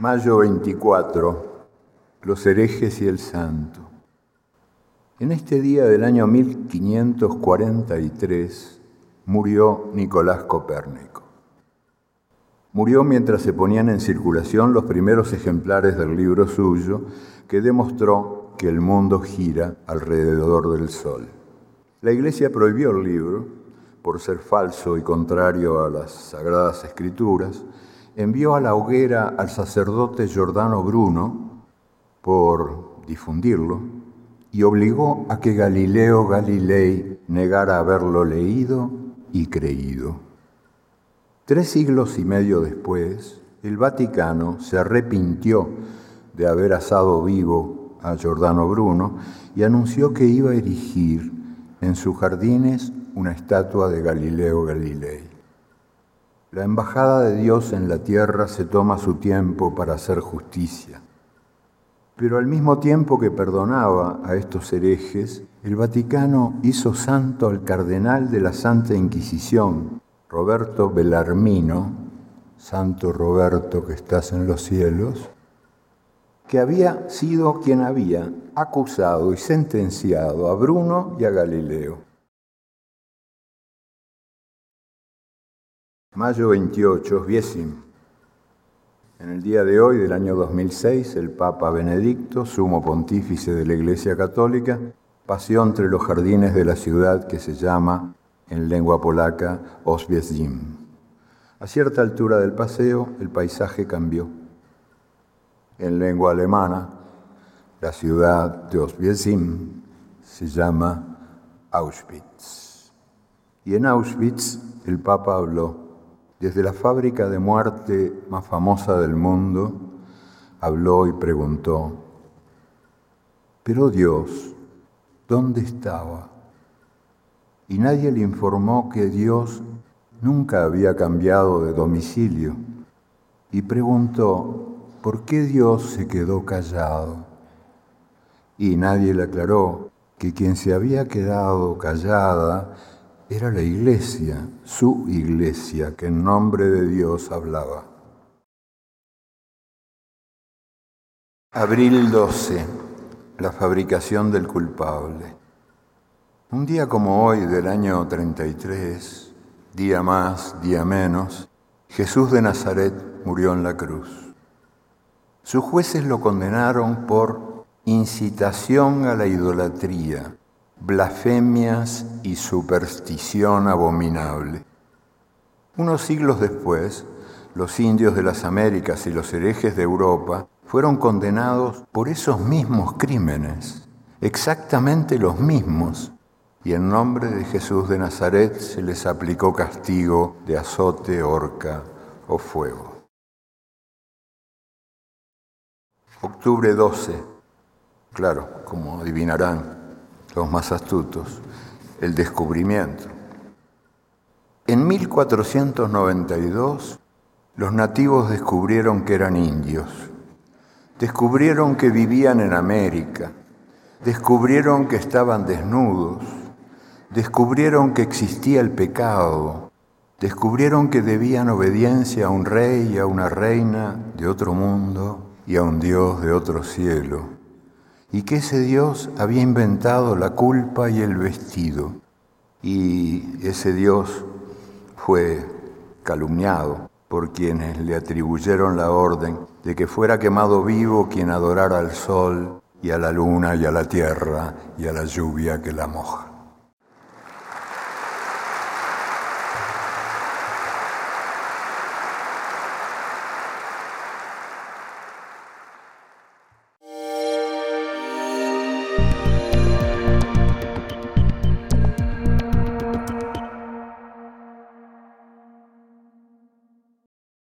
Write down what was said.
Mayo 24. Los herejes y el santo. En este día del año 1543 murió Nicolás Copérnico. Murió mientras se ponían en circulación los primeros ejemplares del libro suyo que demostró que el mundo gira alrededor del Sol. La Iglesia prohibió el libro por ser falso y contrario a las sagradas escrituras, envió a la hoguera al sacerdote Giordano Bruno por difundirlo y obligó a que Galileo Galilei negara haberlo leído y creído. Tres siglos y medio después, el Vaticano se arrepintió de haber asado vivo a Giordano Bruno y anunció que iba a erigir en sus jardines una estatua de Galileo Galilei. La embajada de Dios en la tierra se toma su tiempo para hacer justicia. Pero al mismo tiempo que perdonaba a estos herejes, el Vaticano hizo santo al cardenal de la Santa Inquisición, Roberto Bellarmino, Santo Roberto que estás en los cielos, que había sido quien había acusado y sentenciado a Bruno y a Galileo. Mayo 28, Viesim. En el día de hoy, del año 2006, el Papa Benedicto, sumo pontífice de la Iglesia Católica, paseó entre los jardines de la ciudad que se llama, en lengua polaca, Oswiecim. A cierta altura del paseo, el paisaje cambió. En lengua alemana, la ciudad de Oswiecim se llama Auschwitz. Y en Auschwitz el Papa habló desde la fábrica de muerte más famosa del mundo, habló y preguntó, pero Dios, ¿dónde estaba? Y nadie le informó que Dios nunca había cambiado de domicilio y preguntó, ¿por qué Dios se quedó callado? Y nadie le aclaró que quien se había quedado callada era la iglesia, su iglesia, que en nombre de Dios hablaba. Abril 12, la fabricación del culpable. Un día como hoy del año 33, día más, día menos, Jesús de Nazaret murió en la cruz. Sus jueces lo condenaron por incitación a la idolatría, blasfemias y superstición abominable. Unos siglos después, los indios de las Américas y los herejes de Europa fueron condenados por esos mismos crímenes, exactamente los mismos, y en nombre de Jesús de Nazaret se les aplicó castigo de azote, horca o fuego. Octubre 12. Claro, como adivinarán, los más astutos, el descubrimiento. En 1492, los nativos descubrieron que eran indios, descubrieron que vivían en América, descubrieron que estaban desnudos, descubrieron que existía el pecado, descubrieron que debían obediencia a un rey y a una reina de otro mundo y a un Dios de otro cielo y que ese Dios había inventado la culpa y el vestido. Y ese Dios fue calumniado por quienes le atribuyeron la orden de que fuera quemado vivo quien adorara al sol y a la luna y a la tierra y a la lluvia que la moja.